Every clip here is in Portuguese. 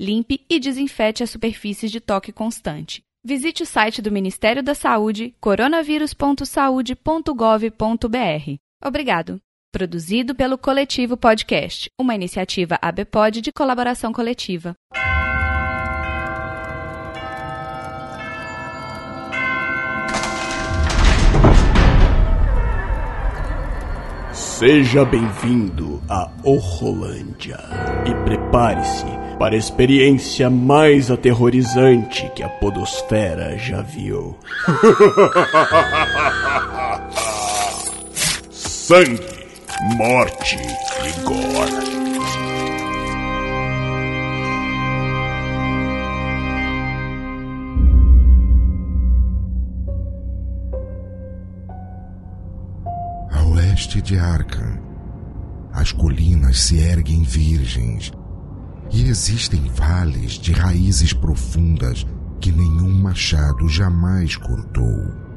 Limpe e desinfete as superfícies de toque constante. Visite o site do Ministério da Saúde, coronavírus.saude.gov.br. Obrigado. Produzido pelo Coletivo Podcast, uma iniciativa ABPOD de colaboração coletiva. Seja bem-vindo a Orrolândia e prepare-se para a experiência mais aterrorizante que a Podosfera já viu. Sangue, morte e gore. A oeste de Arkham, as colinas se erguem virgens e existem vales de raízes profundas que nenhum machado jamais cortou.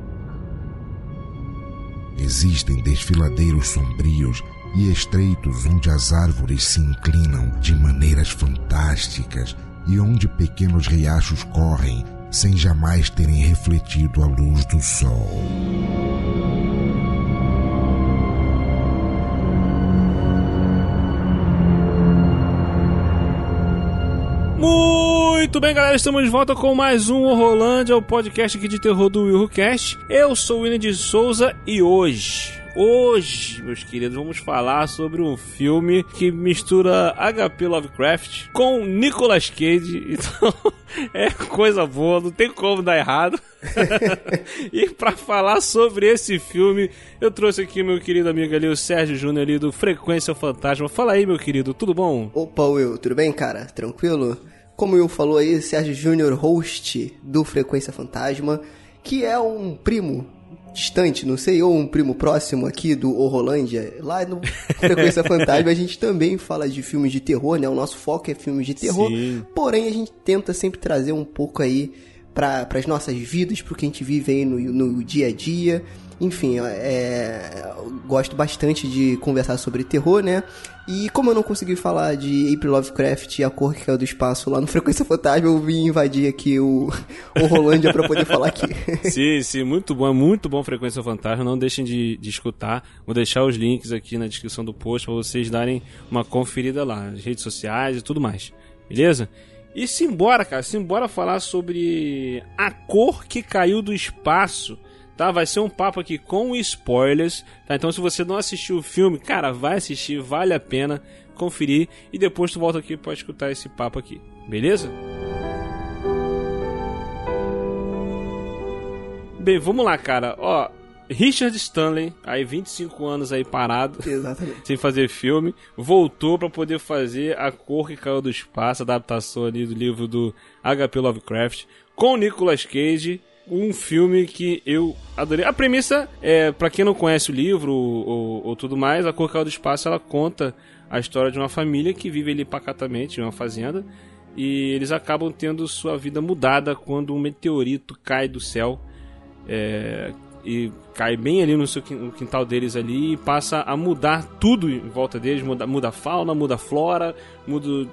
Existem desfiladeiros sombrios e estreitos onde as árvores se inclinam de maneiras fantásticas e onde pequenos riachos correm sem jamais terem refletido a luz do sol. Muito bem, galera, estamos de volta com mais um Horrorlândia, o podcast aqui de terror do WilhoCast. Eu sou o William de Souza e hoje, hoje, meus queridos, vamos falar sobre um filme que mistura HP Lovecraft com Nicolas Cage. Então, é coisa boa, não tem como dar errado. e para falar sobre esse filme, eu trouxe aqui meu querido amigo ali, o Sérgio Júnior ali do Frequência Fantasma. Fala aí, meu querido, tudo bom? Opa, Will, tudo bem, cara? Tranquilo? Como o Will falou aí, Sérgio Júnior, host do Frequência Fantasma, que é um primo distante, não sei, ou um primo próximo aqui do Horrolândia. Lá no Frequência Fantasma a gente também fala de filmes de terror, né? O nosso foco é filmes de terror. Sim. Porém, a gente tenta sempre trazer um pouco aí para as nossas vidas, pro que a gente vive aí no, no dia a dia. Enfim, é, eu gosto bastante de conversar sobre terror, né? E como eu não consegui falar de April Lovecraft e a cor que caiu do espaço lá no Frequência Fantasma, eu vim invadir aqui o, o Rolândia pra poder falar aqui. Sim, sim, muito bom, é muito bom Frequência Fantasma, não deixem de, de escutar. Vou deixar os links aqui na descrição do post para vocês darem uma conferida lá, nas redes sociais e tudo mais. Beleza? E simbora, cara, simbora falar sobre a cor que caiu do espaço. Tá, vai ser um papo aqui com spoilers, tá? Então se você não assistiu o filme, cara, vai assistir, vale a pena conferir e depois tu volta aqui para escutar esse papo aqui, beleza? Bem, vamos lá, cara. Ó, Richard Stanley, aí 25 anos aí parado, Exatamente. sem fazer filme, voltou para poder fazer A Cor que Caiu do Espaço, adaptação ali do livro do H.P. Lovecraft, com Nicolas Cage, um filme que eu adorei. A premissa, é, para quem não conhece o livro ou, ou, ou tudo mais, A Cor do Espaço, ela conta a história de uma família que vive ali pacatamente em uma fazenda e eles acabam tendo sua vida mudada quando um meteorito cai do céu é, e cai bem ali no, seu, no quintal deles ali e passa a mudar tudo em volta deles, muda, muda a fauna, muda a flora, muda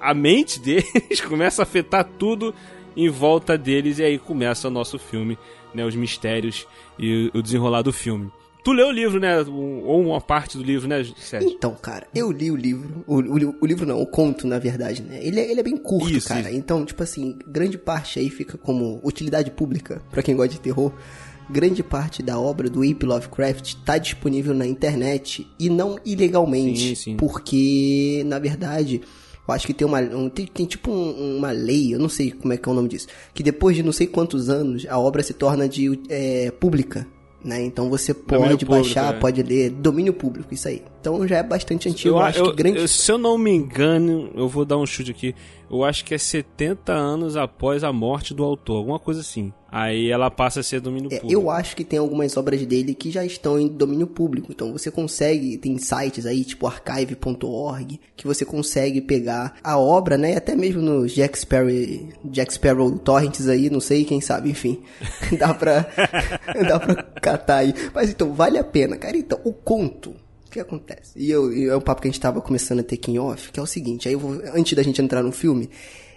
a mente deles, começa a afetar tudo em volta deles e aí começa o nosso filme, né, os mistérios e o desenrolar do filme. Tu leu o livro, né? Ou uma parte do livro, né, Sérgio? Então, cara, eu li o livro. O, o- o livro não, o conto, na verdade, né? Ele é, ele é bem curto, Isso, cara. isso. Então, tipo assim, grande parte aí fica como utilidade pública, pra quem gosta de terror. Grande parte da obra do Ape Lovecraft tá disponível na internet e não ilegalmente. Sim, sim. Porque, na verdade, eu acho que tem uma. um- tem, tem tipo um- uma lei, eu não sei como é que é o nome disso. Que depois de não sei quantos anos, a obra se torna de é, pública. Né? Então você Domínio pode público, baixar, é. pode ler domínio público, isso aí. Então já é bastante antigo. Eu, Eu, acho eu- que grande. eu- se eu não me engano, eu vou dar um chute aqui. Eu acho que é 70 anos após a morte do autor, alguma coisa assim. Aí ela passa a ser domínio É, público. eu acho que tem algumas obras dele que já estão em domínio público. Então você consegue, tem sites aí, tipo archive.org, que você consegue pegar a obra, né? Até mesmo no Jack Sparrow, Jack Sparrow Torrents aí, não sei, quem sabe, enfim. dá pra, dá pra catar aí. Mas então, vale a pena, cara. Então, o conto. O que acontece? E eu, e é um papo que a gente tava começando a ter aqui em off, que é o seguinte, aí eu vou, antes da gente entrar no filme,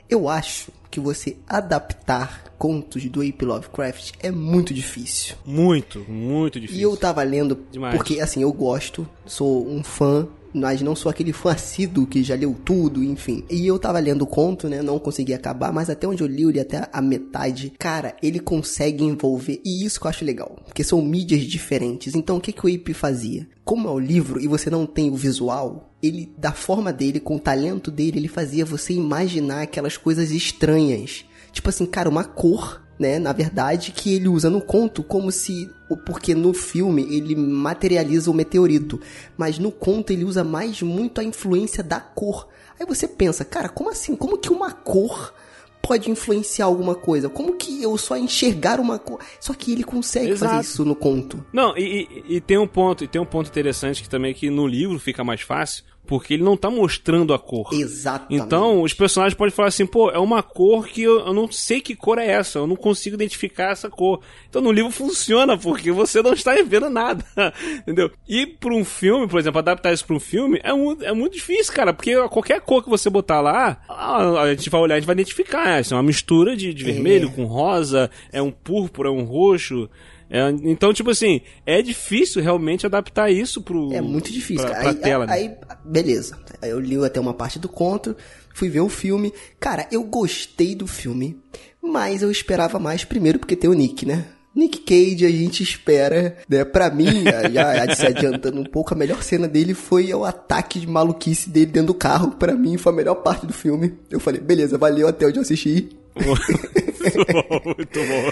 eu acho que você adaptar contos do Ape Lovecraft é muito difícil. Muito, muito difícil. E eu tava lendo, Demais. porque assim, eu gosto, sou um fã, mas não sou aquele fã assíduo que já leu tudo, enfim. E eu tava lendo o conto, né, não consegui acabar, mas até onde eu li, eu li até a metade. Cara, ele consegue envolver, e isso que eu acho legal, porque são mídias diferentes. Então, o que, que o Ape fazia? Como é o livro e você não tem o visual, ele, da forma dele, com o talento dele, ele fazia você imaginar aquelas coisas estranhas. Tipo assim, cara, uma cor, né? Na verdade, que ele usa no conto como se. Porque no filme ele materializa o meteorito. Mas no conto ele usa mais muito a influência da cor. Aí você pensa, cara, como assim? Como que uma cor pode influenciar alguma coisa? Como que eu só enxergar uma cor? Só que ele consegue Exato. fazer isso no conto. Não, e, e- e tem um ponto, e tem um ponto interessante que também é que no livro fica mais fácil, porque ele não tá mostrando a cor. Exatamente. Então, os personagens podem falar assim, pô, é uma cor que eu, eu não sei que cor é essa, eu não consigo identificar essa cor. Então, no livro funciona, porque você não está vendo nada, entendeu? E para um filme, por exemplo, adaptar isso para um filme é, mu- é muito difícil, cara, porque qualquer cor que você botar lá, a, a gente vai olhar, a gente vai identificar, é uma mistura de, de vermelho com rosa, é um púrpura, é um roxo... É, então, tipo assim, é difícil realmente adaptar isso pro. É muito difícil. Pra, pra aí, tela, né? aí, beleza. Aí eu li até uma parte do conto, fui ver o filme. Cara, eu gostei do filme, mas eu esperava mais primeiro porque tem o Nick, né? Nick Cage, a gente espera, né? Pra mim, já, já se adiantando um pouco, a melhor cena dele foi o ataque de maluquice dele dentro do carro. Pra mim, foi a melhor parte do filme. Eu falei, beleza, valeu até onde eu assisti. muito bom, muito bom.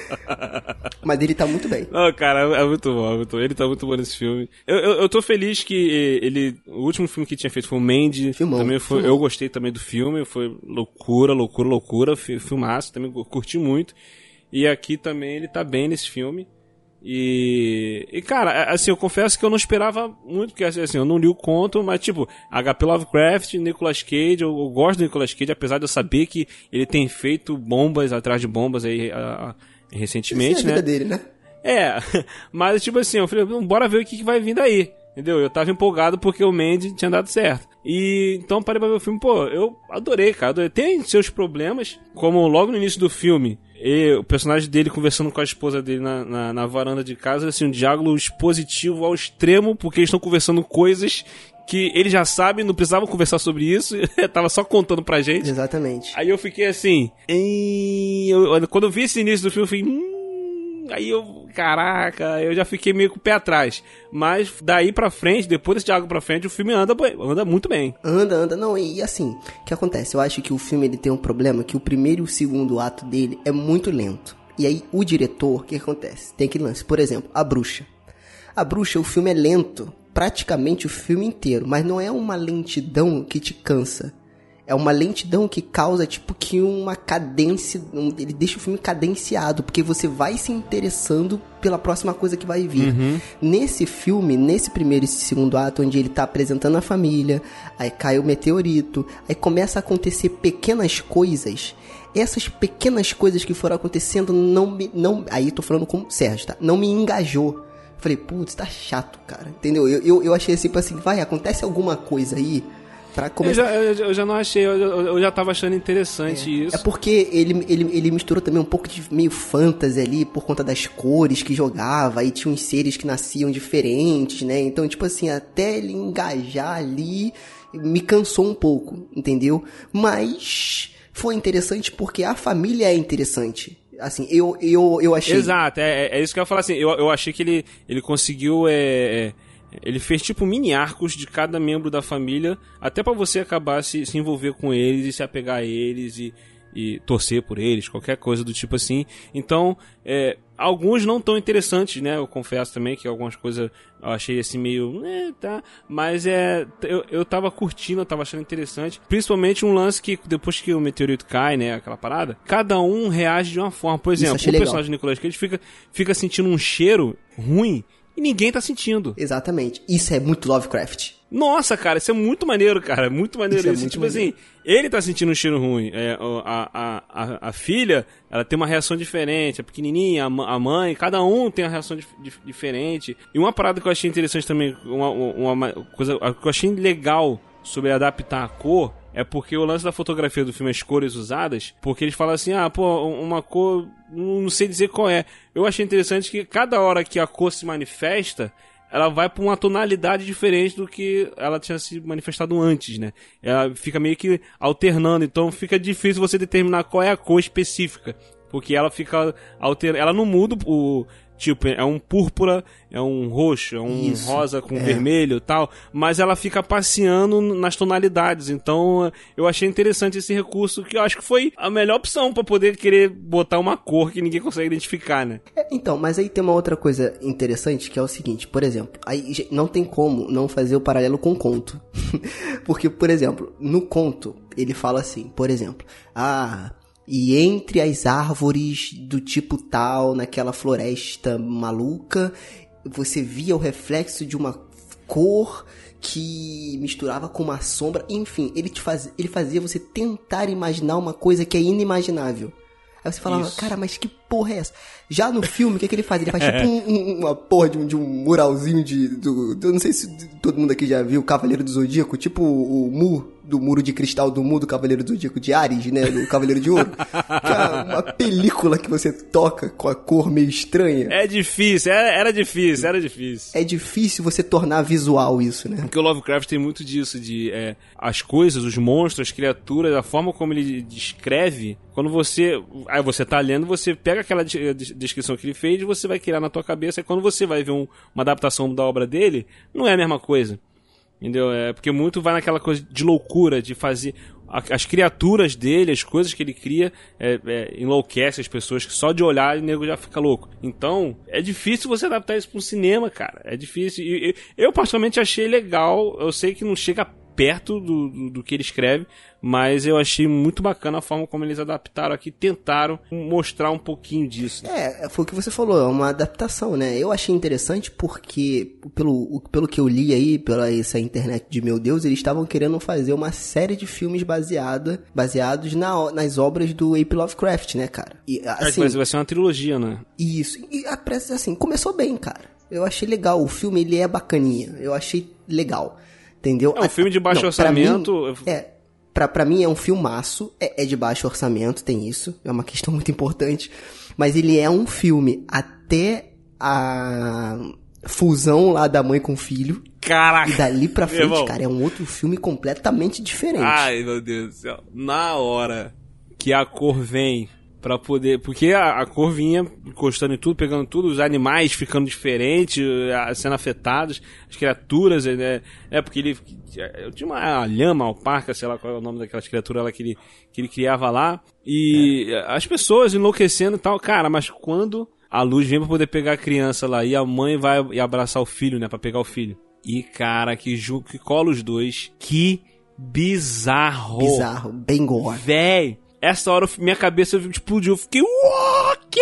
Mas ele tá muito bem. Não, cara, é muito bom, é muito bom. Ele tá muito bom nesse filme. Eu, eu, eu tô feliz que ele. O último filme que tinha feito foi o Mandy. Filmão, Também foi, filmão. eu gostei também do filme. Foi loucura, loucura, loucura. fi- Filmaço, também cu- curti muito. E aqui também ele tá bem nesse filme. E, e cara, assim, eu confesso que eu não esperava muito, porque assim, eu não li o conto, mas tipo, HP Lovecraft, Nicolas Cage, eu, eu gosto do Nicolas Cage, apesar de eu saber que ele tem feito bombas atrás de bombas aí a- a- recentemente, Essa é a né? vida dele, né? É, mas tipo assim, eu falei, "Hum, bora ver o que, que vai vir daí. Entendeu? Eu tava empolgado porque o Mandy tinha dado certo. E então parei pra ver o filme, pô, eu adorei, cara. Adorei. Tem seus problemas, como logo no início do filme, e o personagem dele conversando com a esposa dele na, na, na varanda de casa, assim, um diálogo expositivo ao extremo, porque eles estão conversando coisas que eles já sabem, não precisavam conversar sobre isso, tava só contando pra gente. Exatamente. Aí eu fiquei assim. "Ei", eu- quando eu vi esse início do filme, eu falei. Hum, aí eu. Caraca, eu já fiquei meio com o pé atrás. Mas daí pra frente, depois desse diálogo pra frente, o filme anda, anda muito bem. Anda, anda. Não, e assim, o que acontece? Eu acho que o filme ele tem um problema que o primeiro e o segundo ato dele é muito lento. E aí o diretor, o que acontece? Tem aquele lance, por exemplo, A Bruxa. A Bruxa, o filme é lento, praticamente o filme inteiro, mas não é uma lentidão que te cansa. É uma lentidão que causa, tipo, que uma cadência. um- ele deixa o filme cadenciado, porque você vai se interessando pela próxima coisa que vai vir. Nesse filme, nesse primeiro e segundo ato, onde ele tá apresentando a família, aí cai o meteorito, aí começa a acontecer pequenas coisas. Essas pequenas coisas que foram acontecendo não me. Não, aí tô falando com o Sérgio, tá? Não me engajou. Falei, putz, tá chato, cara. Entendeu? Eu, eu, eu achei assim, tipo assim, vai, acontece alguma coisa aí começar. já, eu, já- eu já não achei, eu, eu- eu já tava achando interessante isso. É porque ele, ele, ele misturou também um pouco de meio fantasy ali por conta das cores que jogava, aí tinha uns seres que nasciam diferentes, né? Então, tipo assim, até ele engajar ali, me cansou um pouco, entendeu? Mas foi interessante porque a família é interessante. Assim, eu, eu, eu achei. Exato, é, é- é isso que eu ia falar assim. Eu, eu achei que ele, ele conseguiu. É, é, ele fez tipo mini arcos de cada membro da família, até pra você acabar se, se envolver com eles e se apegar a eles e, e torcer por eles, qualquer coisa do tipo assim. Então, é, alguns não tão interessantes, né? Eu confesso também que algumas coisas eu achei assim meio. É, tá. Mas é. Eu, eu tava curtindo, eu tava achando interessante. Principalmente um lance que depois que o meteorito cai, né? Aquela parada, cada um reage de uma forma. Por exemplo, o personagem de Nicolas Cage fica, fica sentindo um cheiro ruim e ninguém tá sentindo. Exatamente. Isso é muito Lovecraft. Nossa, cara, isso é muito maneiro, cara. Muito maneiro isso. É isso. É muito tipo maneiro. assim, ele tá sentindo um cheiro ruim. É, a, a, a, a, filha, ela tem uma reação diferente. A pequenininha, a, mãe, cada um tem uma reação dif, dif, diferente. E uma parada que eu achei interessante também, uma, uma coisa que eu achei legal sobre adaptar a cor é porque o lance da fotografia do filme, as cores usadas, porque eles falam assim, ah, pô, uma cor, não sei dizer qual é. Eu achei interessante que cada hora que a cor se manifesta, ela vai para uma tonalidade diferente do que ela tinha se manifestado antes, né? Ela fica meio que alternando, então fica difícil você determinar qual é a cor específica. Porque ela fica alternando. Ela não muda o. Tipo, é um púrpura, é um roxo, é um Isso, rosa com é. vermelho e tal, mas ela fica passeando nas tonalidades. Então, eu achei interessante esse recurso, que eu acho que foi a melhor opção para poder querer botar uma cor que ninguém consegue identificar, né? É, então, mas aí tem uma outra coisa interessante, que é o seguinte, por exemplo, aí não tem como não fazer o paralelo com o conto. Porque, por exemplo, no conto, ele fala assim, por exemplo, ah, e entre as árvores do tipo tal, naquela floresta maluca, você via o reflexo de uma cor que misturava com uma sombra. Enfim, ele, te faz, ele fazia você tentar imaginar uma coisa que é inimaginável. Aí você falava, Isso. cara, mas que porra é essa? Já no filme, o que, é que ele faz? Ele faz tipo um, um, uma porra de um, de um muralzinho de. Do, do, não sei se todo mundo aqui já viu o Cavaleiro do Zodíaco, tipo o, o Mu do muro de cristal do mundo Cavaleiro do Zodíaco de Ares, né? Do Cavaleiro de Ouro. que é uma película que você toca com a cor meio estranha. É difícil, era, era difícil, era difícil. É difícil você tornar visual isso, né? Porque o Lovecraft tem muito disso, de é, as coisas, os monstros, as criaturas, a forma como ele descreve. Quando você. Aí você tá lendo, você pega aquela descrição que ele fez e você vai criar na tua cabeça. E quando você vai ver um, uma adaptação da obra dele, não é a mesma coisa. Entendeu? É porque muito vai naquela coisa de loucura, de fazer. As criaturas dele, as coisas que ele cria, é, é, enlouquece as pessoas que só de olhar o nego já fica louco. Então, é difícil você adaptar isso para um cinema, cara. É difícil. E, eu, particularmente, achei legal. Eu sei que não chega perto do, do, do, que ele escreve, mas eu achei muito bacana a forma como eles adaptaram aqui, tentaram mostrar um pouquinho disso. É, foi o que você falou, é uma adaptação, né? Eu achei interessante porque, pelo, pelo que eu li aí, pela essa internet de meu Deus, eles estavam querendo fazer uma série de filmes baseada, baseados na, nas obras do Ape Lovecraft, né, cara? E, assim, é, vai ser uma trilogia, né? Isso, e assim, começou bem, cara. Eu achei legal, o filme ele é bacaninha, eu achei legal. Entendeu? É um filme de baixo não, orçamento. Pra mim, é, pra, pra mim é um filmaço, é, é de baixo orçamento, tem isso, é uma questão muito importante. Mas ele é um filme até a fusão lá da mãe com o filho. Caraca! E dali pra frente, cara, é um outro filme completamente diferente. Ai, meu Deus do céu. Na hora que a cor vem para poder. Porque a, a, cor vinha encostando em tudo, pegando tudo, os animais ficando diferentes, sendo afetados, as criaturas, né? É, porque ele. Eu tinha uma lhama, alparca, sei lá qual é o nome daquelas criaturas lá que ele, que ele criava lá. E é. as pessoas enlouquecendo e tal. Cara, mas quando a luz vem pra poder pegar a criança lá e a mãe vai e abraçar o filho, né? Pra pegar o filho. E, cara, que, que cola os dois. Que bizarro. Bizarro, bem gore. Véi, essa hora minha cabeça explodiu. Eu fiquei, ok!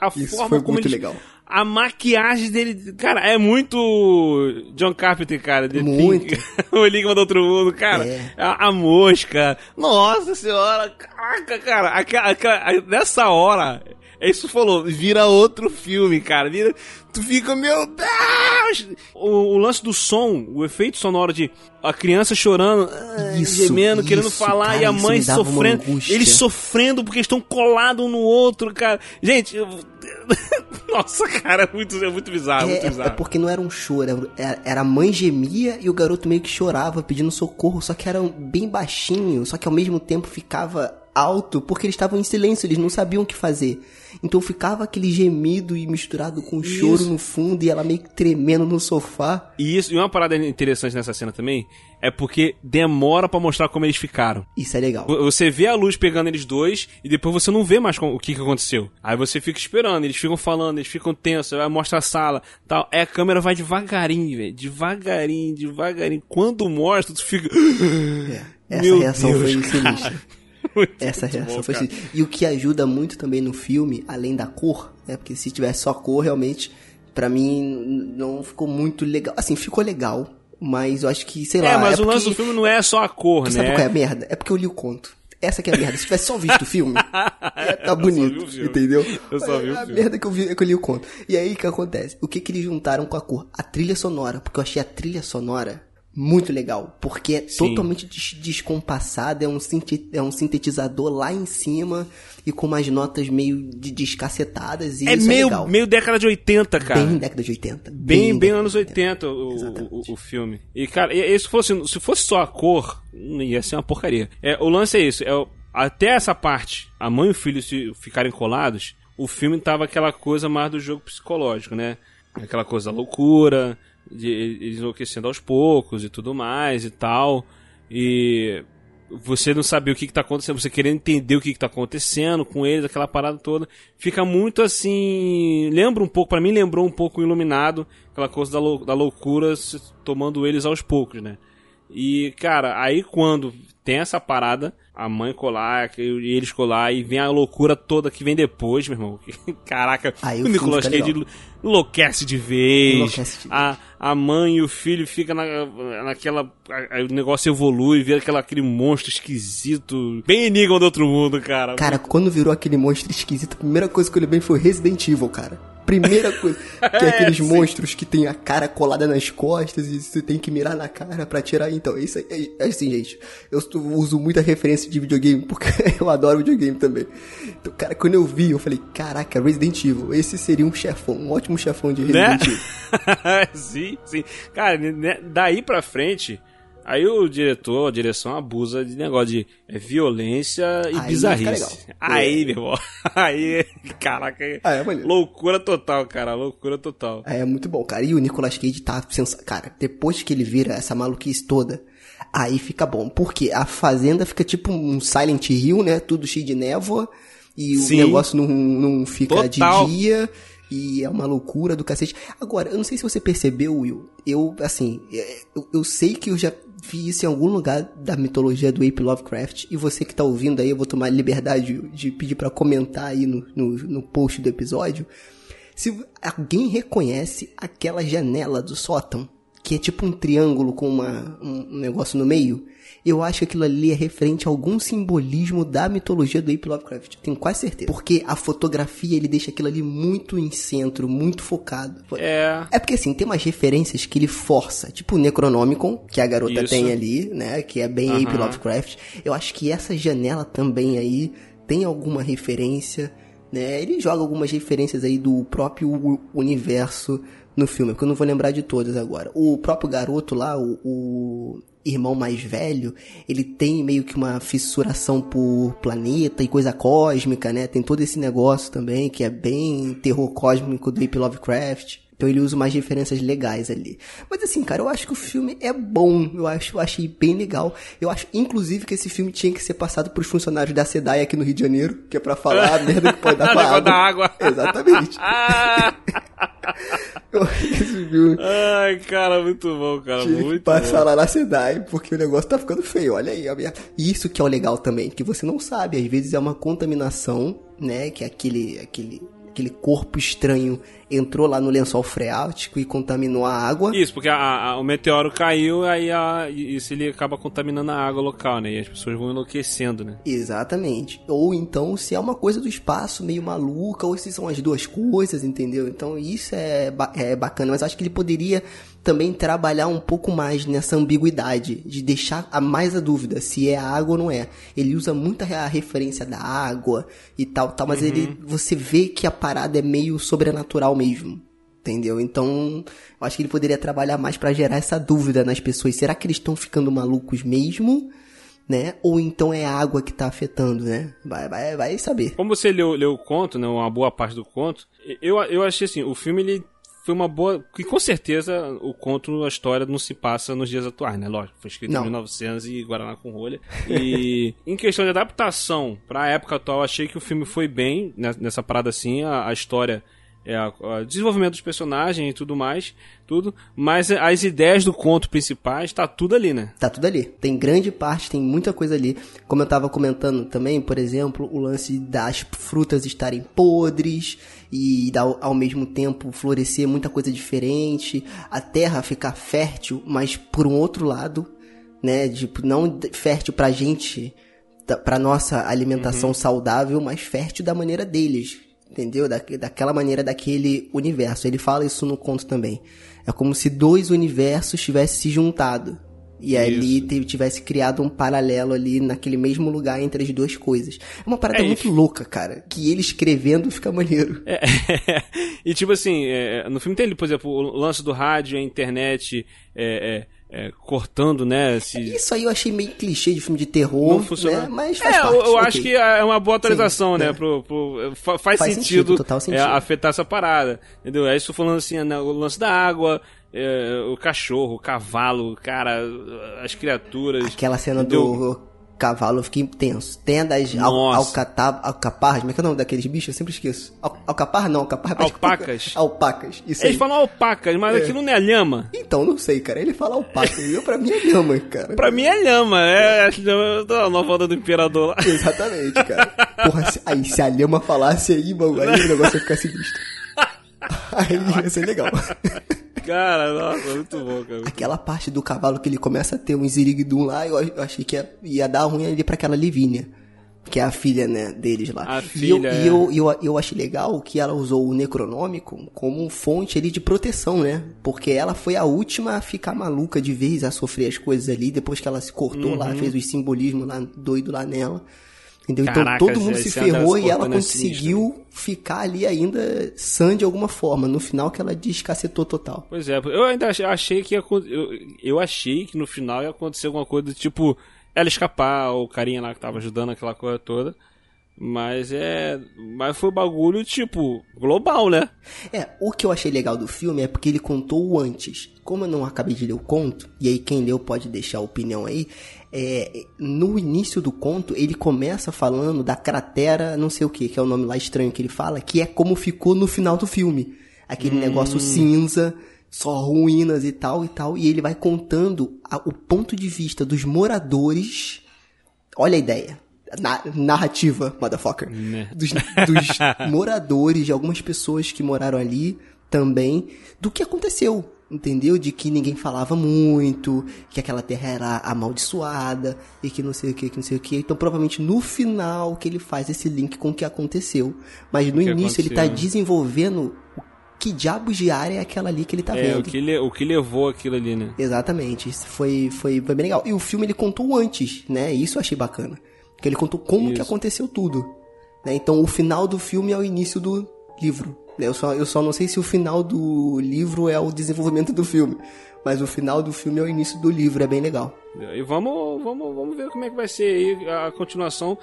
A Isso forma foi como muito legal. A maquiagem dele, cara, é muito John Carpenter, cara. De muito. o Enigma do Outro Mundo, cara. É. A, a, mosca. Nossa senhora, caraca, cara. A, a, nessa hora, isso falou, vira outro filme, cara. Vira, tu fica, meu Deus! O, o, lance do som, o efeito sonoro de a criança chorando, isso, gemendo, isso, querendo falar cara, e a mãe sofrendo. Eles sofrendo porque estão colados um no outro, cara. Gente, eu... nossa, cara, é muito, é muito bizarro, é, muito bizarro. É porque não era um choro, era, era a mãe gemia e o garoto meio que chorava pedindo socorro, só que era bem baixinho, só que ao mesmo tempo ficava alto porque eles estavam em silêncio, eles não sabiam o que fazer. Então ficava aquele gemido e misturado com choro no fundo e ela meio que tremendo no sofá. E isso, e uma parada interessante nessa cena também é porque demora para mostrar como eles ficaram. Isso é legal. Você vê a luz pegando eles dois e depois você não vê mais o que, que aconteceu. Aí você fica esperando, eles ficam falando, eles ficam tensos, aí mostra a sala, tal. Aí a câmera vai devagarinho, velho, devagarinho, devagarinho. Quando mostra, tu fica É, essa Meu reação Deus, foi sinistra. Muito Essa reação foi cara. E o que ajuda muito também no filme, além da cor, né? Porque se tivesse só cor, realmente, pra mim, não ficou muito legal. Assim, ficou legal, mas eu acho que, sei lá. É, mas o porque- lance do filme não é só a cor, Sabe né? qual é a merda? É porque eu li o conto. Essa que é a merda. Se tivesse só visto o filme, ia tá bonito, entendeu? Eu só vi o a filme. merda que eu vi é que eu li o conto. E aí, o que acontece? O que que eles juntaram com a cor? A trilha sonora. Porque eu achei a trilha sonora muito legal. Porque é Sim. totalmente des- descompassada. É um, é um sintetizador lá em cima. E com umas notas meio de descacetadas. E É isso meio, é meio década de 80, cara. Bem década de 80. Bem, bem década anos de 80 o, o, o, filme. E, cara, se, fosse, se fosse só a cor, não ia ser uma porcaria. É, o lance é isso. É, até essa parte, a mãe e o filho se ficarem colados, o filme tava aquela coisa mais do jogo psicológico, né? Aquela coisa da loucura, eles enlouquecendo aos poucos e tudo mais e tal. E você não saber o que, que tá acontecendo, você querendo entender o que, que tá acontecendo com eles, aquela parada toda. Fica muito assim. Lembra um pouco, pra mim lembrou um pouco o Iluminado, aquela coisa da, lou- da loucura tomando eles aos poucos, né? E, cara, aí quando tem essa parada, a mãe colar, e eles colar, e vem a loucura toda que vem depois, meu irmão. Caraca, Aí o o Nicolas Cage enlouquece de vez. Enlouquece de vez. A, a mãe e o filho fica na, naquela. a- o negócio evolui, vira aquela, aquele monstro esquisito. Bem enigma do outro mundo, cara. Cara, quando virou aquele monstro esquisito, a primeira coisa que eu lembrei foi Resident Evil, cara. Primeira coisa. Que é aqueles sim. monstros que tem a cara colada nas costas e você tem que mirar na cara pra tirar. Então, isso é, é assim, gente. Eu uso muita referência de videogame porque eu adoro videogame também. Então, cara, quando eu vi, eu falei, caraca, Resident Evil. Esse seria um chefão, um ótimo chefão de né? Resident Evil. sim, sim. Cara, né, daí pra frente, aí o diretor, a direção abusa de negócio de é, violência e Aí bizarrice. Aí, É. meu irmão. Aí, caraca. Ah, é loucura total, cara. Loucura total. É muito bom, cara. E o Nicolas Cage tá sens... Cara, depois que ele vira essa maluquice toda, aí fica bom. Porque a fazenda fica tipo um Silent Hill, né? Tudo cheio de névoa. E Sim. o negócio não, não fica Total. de dia. E é uma loucura do cacete. Agora, eu não sei se você percebeu, Will. Eu, assim, é, eu, eu sei que eu já vi isso em algum lugar da mitologia do Ape Lovecraft. E você que tá ouvindo aí, eu vou tomar liberdade de pedir pra comentar aí no, no, no post do episódio. Se alguém reconhece aquela janela do sótão, que é tipo um triângulo com uma, um negócio no meio, eu acho que aquilo ali é referente a algum simbolismo da mitologia do Ape Lovecraft. Tenho quase certeza. Porque a fotografia, ele deixa aquilo ali muito em centro, muito focado. É. É porque assim, tem umas referências que ele força, tipo o Necronomicon, que a garota Isso. tem ali, né? Que é bem Ape Aham. Lovecraft. Eu acho que essa janela também aí tem alguma referência, né? Ele joga algumas referências aí do próprio universo no filme, porque eu não vou lembrar de todas agora. O próprio garoto lá, o, o irmão mais velho, ele tem meio que uma fissuração por planeta e coisa cósmica, né? Tem todo esse negócio também, que é bem terror cósmico do Ape Lovecraft. Então ele usa umas referências legais ali. Mas assim, cara, eu acho que o filme é bom. Eu acho, eu achei bem legal. Eu acho, inclusive, que esse filme tinha que ser passado pros funcionários da SEDAI aqui no Rio de Janeiro, que é pra falar a merda que pode dar com a Negócio água. da água. Exatamente. Que Ai, cara, muito bom, cara. tinha que muito passar bom. lá na SEDAI, porque o negócio tá ficando feio. Olha aí. Isso que é o legal também, que você não sabe. Às vezes é uma contaminação, né? Que é aquele, aquele, aquele corpo estranho entrou lá no lençol freático e contaminou a água. Isso, porque a- a- o meteoro caiu, aí a, isso ele acaba contaminando a água local, né? E as pessoas vão enlouquecendo, né? Exatamente. Ou então se é uma coisa do espaço meio maluca, ou se são as duas coisas, entendeu? Então isso é, ba- é bacana, mas acho que ele poderia também trabalhar um pouco mais nessa ambiguidade, de deixar a mais a dúvida se é água ou não é. Ele usa muita a referência da água e tal, tal, mas ele você vê que a parada é meio sobrenatural mesmo. Entendeu? Então, eu acho que ele poderia trabalhar mais pra gerar essa dúvida nas pessoas. Será que eles estão ficando malucos mesmo? né? Ou então é a água que tá afetando, né? Vai, vai, vai saber. Como você leu, leu o conto, né, uma boa parte do conto, eu, eu achei assim, o filme ele foi uma boa. Que com certeza o conto, a história não se passa nos dias atuais, né? Lógico, foi escrito Não. em 1900 e Guaraná com rolha. E em questão de adaptação pra época atual, achei que o filme foi bem né, nessa parada assim. A, a história, é, a- o desenvolvimento dos personagens e tudo mais, tudo. Mas as ideias do conto principais, tá tudo ali, né? Tá tudo ali. Tem grande parte, tem muita coisa ali. Como eu tava comentando também, por exemplo, o lance das frutas estarem podres e da- ao mesmo tempo florescer muita coisa diferente, a terra ficar fértil, mas por um outro lado, né, tipo, não fértil pra gente, pra nossa alimentação saudável, mas fértil da maneira deles. Entendeu? Da, daquela maneira daquele universo. Ele fala isso no conto também. É como se dois universos tivessem se juntado. E ali te- tivesse criado um paralelo ali naquele mesmo lugar entre as duas coisas. É uma parada É, e- muito louca, cara. Que ele escrevendo fica maneiro. É, e tipo assim, é, no filme tem, por exemplo, o lance do rádio, a internet é, é, é, cortando, né? Se... Isso aí eu achei meio clichê de filme de terror, Não funciona. né? Mas faz é, parte. eu, eu ok. acho que é uma boa atualização, Sim, né? é. Pro, pro- fa- faz, Faz sentido, sentido, total é, sentido. afetar essa parada. Entendeu? É isso falando assim, né, o lance da água, é, o cachorro, o cavalo, cara, as criaturas. Aquela cena entendeu? do cavalo eu fiquei tenso. Tem a das al, alcaparras, como é que é o nome daqueles bichos? Eu sempre esqueço. Al, alcaparra não, alcaparra é Alpacas. Alpacas, isso aí. Eles falam alpacas, mas aquilo não é lhama. Então, não sei, cara. Ele fala alpaca. eu, pra mim, é lhama, cara. Pra mim é lhama, é a nova onda do imperador lá. Exatamente, cara. Porra, se, aí se a lhama falasse aí, mano, aí o negócio ia ficar sinistro. Aí ia ser legal. Cara, nossa, muito bom, cara. Aquela parte do cavalo que ele começa a ter um ziriguidum lá, eu, eu achei que ia, ia dar ruim ali pra aquela Livínia. Que é a filha, né, deles lá. A e filha, eu, é. e eu, eu, eu achei legal que ela usou o Necronômico como fonte ali de proteção, né? Porque ela foi a última a ficar maluca de vez, a sofrer as coisas ali, depois que ela se cortou Uhum. lá, fez os simbolismos lá, doido lá nela. Entendeu? Caraca, então todo mundo se ferrou e ela é conseguiu ficar ali ainda sã de alguma forma. No final que ela descacetou total. Pois é, eu ainda ach- achei que ia, eu, eu achei que no final ia acontecer alguma coisa do tipo ela escapar, o carinha lá que tava ajudando aquela coisa toda. Mas é. Mas foi bagulho, tipo, global, né? É, o que eu achei legal do filme é porque ele contou o antes. Como eu não acabei de ler o conto, e aí quem leu pode deixar a opinião aí, é, no início do conto ele começa falando da cratera, não sei o que, que é o nome lá estranho que ele fala, que é como ficou no final do filme. Aquele negócio cinza, só ruínas e tal e tal, e ele vai contando a- o ponto de vista dos moradores. Olha a ideia. Na- narrativa, motherfucker. Né. Dos, dos moradores, de algumas pessoas que moraram ali também, do que aconteceu. Entendeu? De que ninguém falava muito, que aquela terra era amaldiçoada, e que não sei o que, que não sei o que. Então, provavelmente no final que ele faz esse link com o que aconteceu. Mas no que início ele tá aconteceu. desenvolvendo o que diabos de área é aquela ali que ele tá É, o vendo. que, le- o que levou aquilo ali, né? Exatamente, isso foi, foi, foi bem legal. E o filme ele contou antes, né? Isso eu achei bacana. Que ele contou como que Isso. aconteceu tudo. né? Então o final do filme é o início do livro. né? Eu só, eu só não sei se o final do livro é o desenvolvimento do filme. Mas o final do filme é o início do livro, é bem legal. E vamos, vamos, vamos ver como é que vai ser aí a continuação.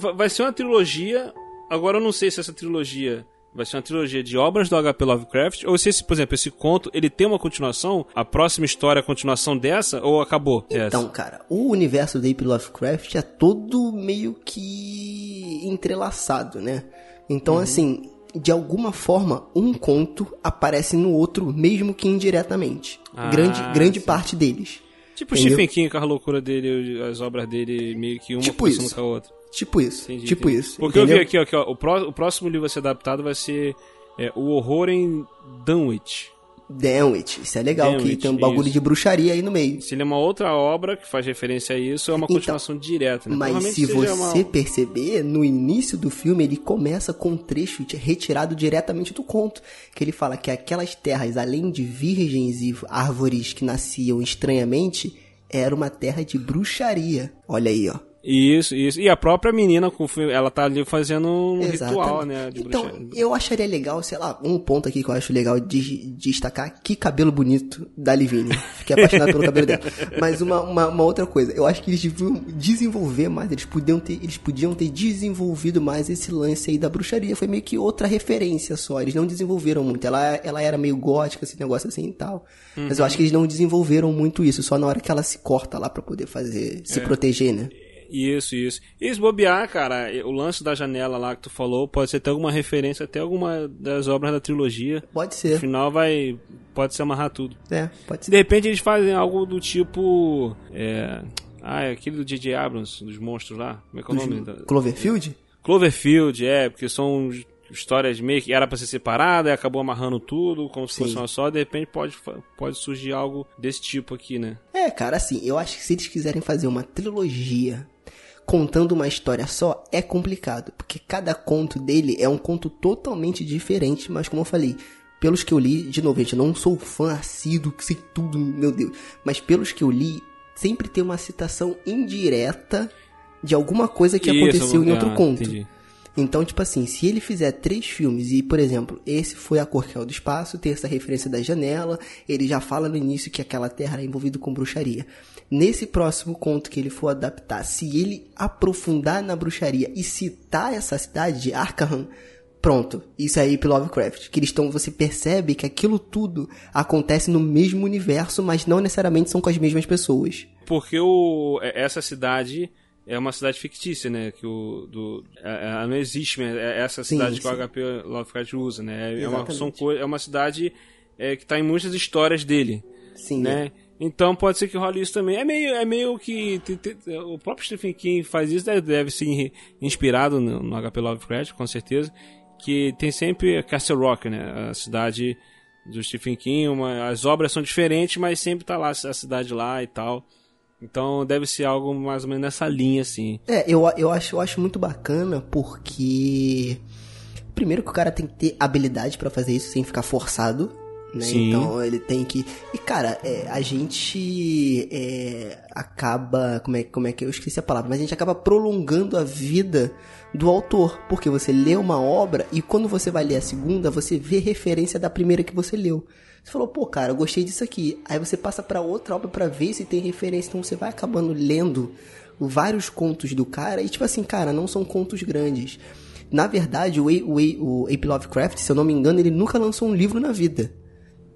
Va- Vai ser uma trilogia. Agora eu não sei se essa trilogia vai ser uma trilogia de obras do HP Lovecraft ou se esse, por exemplo, esse conto, ele tem uma continuação, a próxima história é a continuação dessa ou acabou? Então, cara, o universo do Ape Lovecraft é todo meio que entrelaçado, né? Então, Uhum. assim, de alguma forma, um conto aparece no outro, mesmo que indiretamente. Ah, grande grande sim. parte deles. Tipo o Entendeu? Stephen King com a loucura dele, as obras dele meio que uma Tipo isso. com a outra. Tipo isso, Entendi, tipo entendi. isso. Porque eu entendeu? vi aqui, ó, que ó, o próximo livro a ser adaptado vai ser é, O Horror em Dunwich. Danwich, isso é legal, que Danwich, tem um bagulho isso. de bruxaria aí no meio. Se ele é uma outra obra que faz referência a isso, é uma Então, continuação direta, né? Mas se você uma- perceber, no início do filme ele começa com um trecho retirado diretamente do conto, que ele fala que aquelas terras, além de virgens e árvores que nasciam estranhamente, era uma terra de bruxaria. Olha aí, ó. Isso, isso. E a própria menina, ela tá ali fazendo um Exatamente. ritual, né? Então, bruxaria. eu acharia legal, sei lá, um ponto aqui que eu acho legal de de destacar, que cabelo bonito da Livine. Fiquei apaixonado pelo cabelo dela. Mas uma, uma, uma outra coisa, eu acho que eles deviam desenvolver mais, eles podiam, ter, eles podiam ter desenvolvido mais esse lance aí da bruxaria. Foi meio que outra referência só, eles não desenvolveram muito. Ela, ela era meio gótica, esse negócio assim e tal. Mas eu acho que eles não desenvolveram muito isso, só na hora que ela se corta lá pra poder fazer, se proteger, né? Isso, isso. E se bobear, cara, o lance da janela lá que tu falou pode ser até alguma referência, até alguma das obras da trilogia. Pode No ser. final vai. Pode se amarrar tudo. É, pode De ser. repente eles fazem algo do tipo. É. Ah, é aquele do J.J. Abrams, dos monstros lá. Como é que é o nome? Cloverfield? Cloverfield, é, porque são histórias meio que era pra ser separada e acabou amarrando tudo, como se Sim. fosse uma só. De repente pode, pode surgir algo desse tipo aqui, né? É, cara, assim, eu acho que se eles quiserem fazer uma trilogia contando uma história só, é complicado. Porque cada conto dele é um conto totalmente diferente, mas como eu falei, pelos que eu li, de novo, gente, eu não sou fã assíduo, que sei tudo, meu Deus. Mas pelos que eu li, sempre tem uma citação indireta de alguma coisa que Isso, aconteceu em outro ah, conto. entendi. Então, tipo assim, se ele fizer três filmes e, por exemplo, esse foi a cor que é o do espaço, tem essa referência da janela, ele já fala no início que aquela terra era envolvida com bruxaria. Nesse próximo conto que ele for adaptar, se ele aprofundar na bruxaria e citar essa cidade de Arkham, pronto, isso aí pelo Lovecraft. Que eles estão, você percebe que aquilo tudo acontece no mesmo universo, mas não necessariamente são com as mesmas pessoas. Porque o, é- essa cidade é uma cidade fictícia, né? Que o, do, é- ela não existe, né? É essa Sim, cidade que sim. o HP Lovecraft usa, né? É uma, são é uma cidade é, que está em muitas histórias dele, Sim, né? Então pode ser que role isso também. É meio, é meio que. te- te- o próprio Stephen King faz isso, deve, deve ser inspirado no, no HP Lovecraft, com certeza. Que tem sempre Castle Rock, né? A cidade do Stephen King. Uma, as obras são diferentes, mas sempre tá lá a cidade lá e tal. Então deve ser algo mais ou menos nessa linha, assim. É, eu, eu, acho, eu acho muito bacana porque. Primeiro que o cara tem que ter habilidade pra fazer isso sem ficar forçado. Né? Sim. Então ele tem que. E cara, é, a gente é, acaba. Como é, como é que eu esqueci a palavra? Mas a gente acaba prolongando a vida do autor. Porque você lê uma obra e quando você vai ler a segunda, você vê referência da primeira que você leu. Você falou, pô, cara, eu gostei disso aqui. Aí você passa pra outra obra pra ver se tem referência. Então você vai acabando lendo vários contos do cara. E tipo assim, cara, não são contos grandes. Na verdade, o, o, o Ape Lovecraft, se eu não me engano, ele nunca lançou um livro na vida.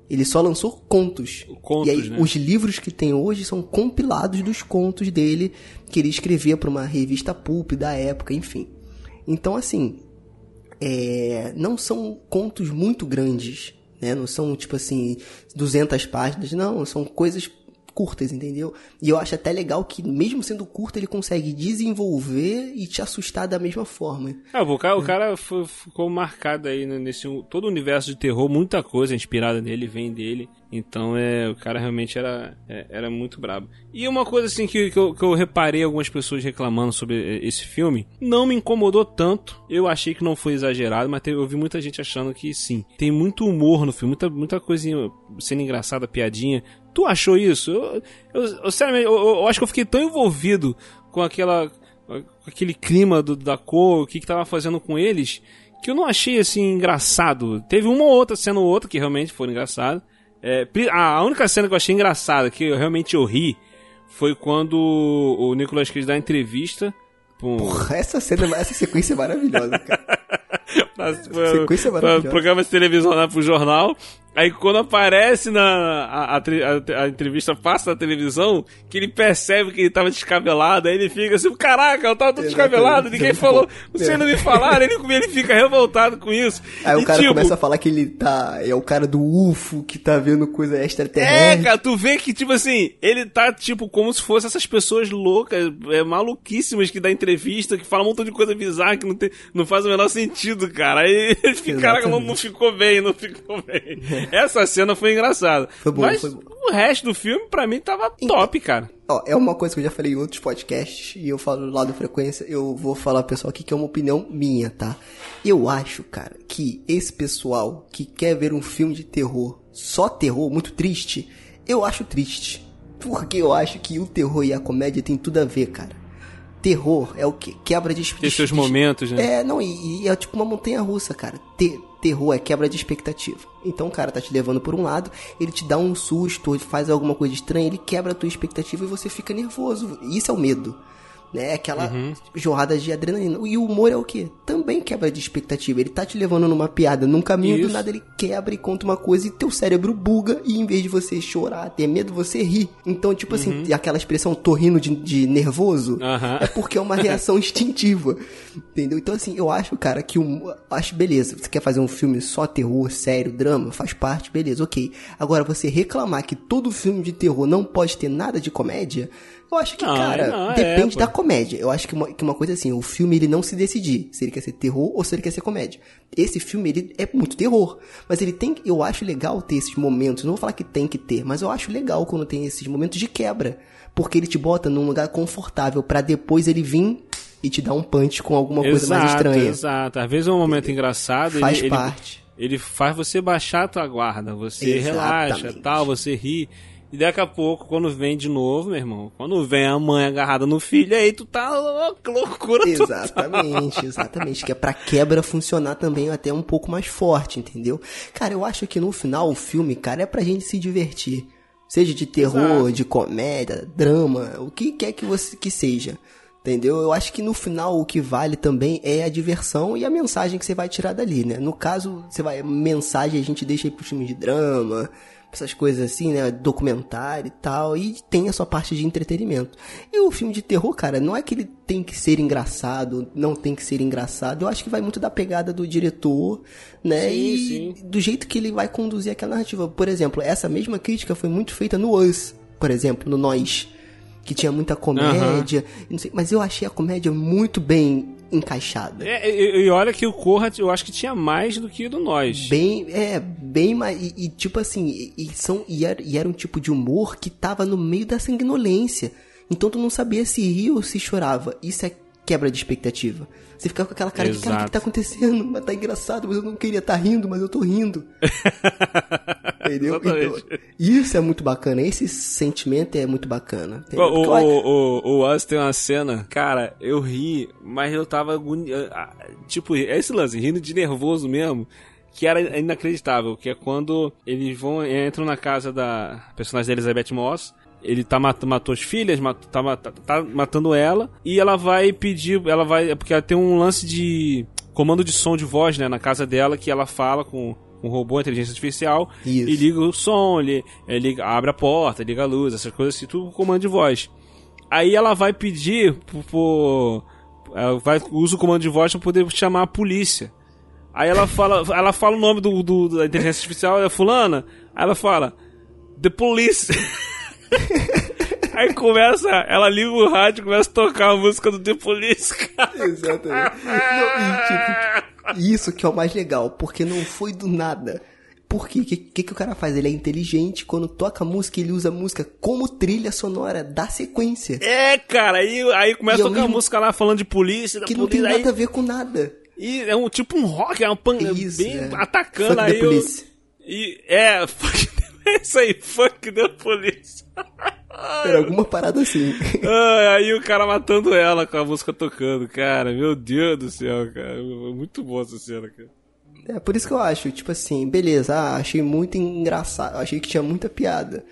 Ele só lançou contos. Contos, e aí, né? os livros que tem hoje são compilados dos contos dele, que ele escrevia para uma revista pulp da época, enfim. Então, assim, é, não são contos muito grandes, né? Não são, tipo assim, 200 páginas, não. São coisas curtas, entendeu? E eu acho até legal que, mesmo sendo curto, ele consegue desenvolver e te assustar da mesma forma. É, o cara, o cara ficou marcado aí né, nesse todo o universo de terror, muita coisa inspirada nele vem dele. Então é, o cara realmente era, é, era muito brabo. E uma coisa assim que, que, eu, que eu reparei algumas pessoas reclamando sobre eh, esse filme, não me incomodou tanto. Eu achei que não foi exagerado, mas teve- eu vi muita gente achando que sim. Tem muito humor no filme, muita, muita coisinha sendo engraçada, piadinha. Tu achou isso? Eu, eu, eu, sinceramente, eu, eu- acho que eu fiquei tão envolvido com aquela com aquele clima do- da cor, o que que tava fazendo com eles, que eu não achei assim engraçado. Teve uma ou outra cena ou outra que realmente foram engraçadas. É, a única cena que eu achei engraçada, que eu, realmente eu ri, foi quando o Nicolas Cage dá a entrevista. pra um- Porra, essa cena, essa sequência é maravilhosa, cara. pra, Sequência pra, maravilhosa. programa de televisão lá pro jornal. Aí quando aparece na a, a, a- a entrevista passa na televisão, que ele percebe que ele tava descabelado, aí ele fica assim, caraca, eu tava todo descabelado, ninguém falou, vocês não me falaram, ele, ele fica revoltado com isso. Aí E, o cara tipo, começa a falar que ele tá. É o cara do UFO que tá vendo coisa É, extraterrestre. cara, tu vê que, tipo assim, ele tá, tipo, como se fosse essas pessoas loucas, é, maluquíssimas que dá entrevista, que falam um montão de coisa bizarra que não, tem, não faz o menor sentido, cara. Aí ele fica, caraca, não, não ficou bem, não ficou bem. Essa cena foi engraçada. Foi bom, Mas foi bom. o resto do filme, pra mim, tava top, cara. Ó, é uma coisa que eu já falei em outros podcasts e eu falo lá do Frequência, eu vou falar pro pessoal aqui que é uma opinião minha, tá? Eu acho, cara, que esse pessoal que quer ver um filme de terror, só terror, muito triste, eu acho triste. Porque eu acho que o terror e a comédia tem tudo a ver, cara. terror é o quê? Quebra de Tem seus momentos, né? É, não, e, e é tipo uma montanha russa, cara. Te- terror é quebra de expectativa. Então o cara tá te levando por um lado, ele te dá um susto, faz alguma coisa estranha, ele quebra a tua expectativa e você fica nervoso. Isso é o medo. Né? Aquela jorrada de adrenalina. E o humor é o quê? Também quebra de expectativa. Ele tá te levando numa piada, num caminho, do Isso. nada ele quebra e conta uma coisa e teu cérebro buga e em vez de você chorar, ter medo, você ri. Então, tipo assim, aquela expressão tô rindo de, de nervoso, Aham. é porque é uma reação instintiva. Entendeu? Então, assim, eu acho, cara, que o. Acho beleza. Você quer fazer um filme só terror, sério, drama, faz parte, beleza, ok. Agora, você reclamar que todo filme de terror não pode ter nada de comédia. Eu acho que, Não, cara, não, é, depende pô. da comédia. Eu acho que uma, que uma coisa assim, o filme ele não se decidir se ele quer ser terror ou se ele quer ser comédia. Esse filme ele é muito terror, mas ele tem, eu acho legal ter esses momentos. Não vou falar que tem que ter, mas eu acho legal quando tem esses momentos de quebra, porque ele te bota num lugar confortável pra depois ele vir e te dar um punch com alguma coisa mais estranha. Exato. Às vezes é um momento engraçado. Faz ele, ele- parte. Ele, faz você baixar a tua guarda. Você Exatamente. relaxa, tal, você ri. E daqui a pouco, quando vem de novo, meu irmão, quando vem a mãe agarrada no filho, aí tu tá louco, loucura total. Exatamente, exatamente. Que é pra quebra funcionar também até um pouco mais forte, entendeu? Cara, eu acho que no final o filme, cara, é pra gente se divertir. Seja de terror, Exato. de comédia, drama, o que quer que você que seja. Entendeu? Eu acho que no final o que vale também é a diversão e a mensagem que você vai tirar dali, né? No caso, você vai mensagem a gente deixa aí pro filme de drama, essas coisas assim, né? Documentário e tal, e tem a sua parte de entretenimento. E o filme de terror, cara, não é que ele tem que ser engraçado, não tem que ser engraçado. Eu acho que vai muito da pegada do diretor, né? Sim, e sim. do jeito que ele vai conduzir aquela narrativa. Por exemplo, essa mesma crítica foi muito feita no Us, por exemplo, no Nós, que tinha muita comédia, não sei, mas eu achei a comédia muito bem encaixada. É, e, e olha que o Corra, eu acho que tinha mais do que o do Nós. Bem, é, bem mais. E, e, tipo assim, e, e são, e, era, e era um tipo de humor que tava no meio da sanguinolência. Então tu não sabia se ria ou se chorava. Isso é quebra de expectativa. Você ficava com aquela cara de, cara, o que, Exato. que tá acontecendo? Mas tá engraçado, mas eu não queria estar rindo, mas eu tô rindo. Entendeu? Então, isso é muito bacana. Esse sentimento é muito bacana. O, o, o, o tem uma cena, cara, eu ri, mas eu tava agoni... Tipo, é esse lance, rindo de nervoso mesmo, que era inacreditável, que é quando eles vão, entram na casa da personagem da Elizabeth Moss, ele tá mat matou as filhas, mat tá, mat- tá matando ela, e ela vai pedir, ela vai, porque ela tem um lance de comando de som de voz, né, na casa dela, que ela fala com um robô, inteligência artificial, Isso. e liga o som, ele, ele abre a porta, liga a luz, essas coisas assim, tudo com comando de voz. Aí ela vai pedir pro- ela vai usa o comando de voz para poder chamar a polícia. Aí ela fala, ela fala o nome do, do- da inteligência artificial, é fulana. Aí ela fala The Police. Aí começa, ela liga o rádio, começa a tocar a música do The Police, cara. Exatamente. Não, e, tipo, isso que é o mais legal, porque não foi do nada. Por quê? O que, que, que o cara faz? Ele é inteligente, quando toca a música, ele usa a música como trilha sonora da sequência. É, cara, aí, aí começa E a tocar a mesmo- música lá falando de polícia, Que não tem polícia, aí- nada a ver com nada. E é um tipo um rock, é um pan, Isso, bem é. atacando Fuck the aí. eu- police. e é, fuck, isso aí, fuck the police. Era alguma parada assim. Ai, aí o cara matando ela com a música tocando, cara, meu Deus do céu, cara. Muito boa essa cena, cara. É, por isso que eu acho, tipo assim, beleza, ah, achei muito engraçado, achei que tinha muita piada.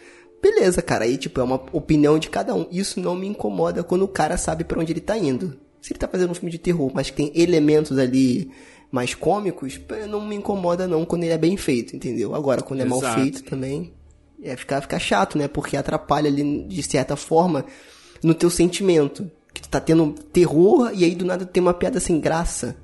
Beleza, cara, aí tipo, é uma opinião de cada um. Isso não me incomoda quando o cara sabe pra onde ele tá indo. Se ele tá fazendo um filme de terror, mas que tem elementos ali mais cômicos, não me incomoda não quando ele é bem feito, entendeu? Agora, quando é mal Exato. feito também, é ficar, ficar chato, né? Porque atrapalha ali, de certa forma, no teu sentimento. Que tu tá tendo terror e aí do nada tem uma piada sem graça.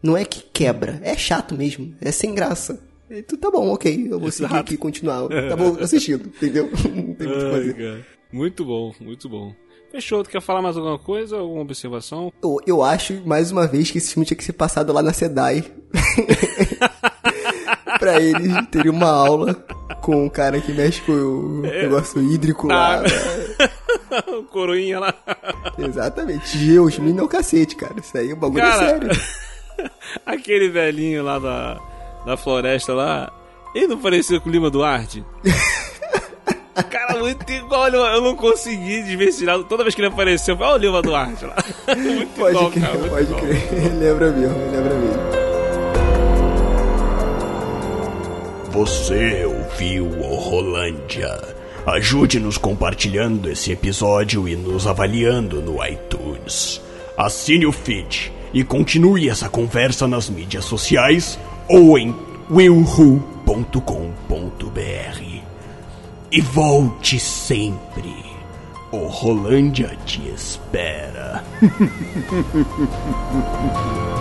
Não é que quebra, é chato mesmo, é sem graça. E tu tá bom, ok, eu vou seguir Exato. aqui e continuar. Tá bom assistindo, entendeu? Não tem muito o que fazer. Muito bom, muito bom. Fechou, tu quer falar mais alguma coisa? Alguma observação? Eu, eu acho, mais uma vez, que esse filme tinha que ser passado lá na SEDAI. pra eles terem uma aula com o cara que mexe com o negócio hídrico lá. O coroinha lá. Exatamente. Geosmina é o cacete, cara. Isso aí, o bagulho é Cara, sério. aquele velhinho lá da, da floresta lá, ele não parecia com o Lima Duarte? Cara, muito igual. Eu não consegui desvencilhar. Toda vez que ele apareceu, olha o Lima Duarte lá. Muito pode igual, crer, cara, muito pode igual. crer. lembra mesmo, lembra mesmo. Você ouviu o Rolândia. Ajude-nos compartilhando esse episódio e nos avaliando no iTunes. Assine o feed e continue essa conversa nas mídias sociais ou em willwho.com.br. E volte sempre. O Rolândia te espera.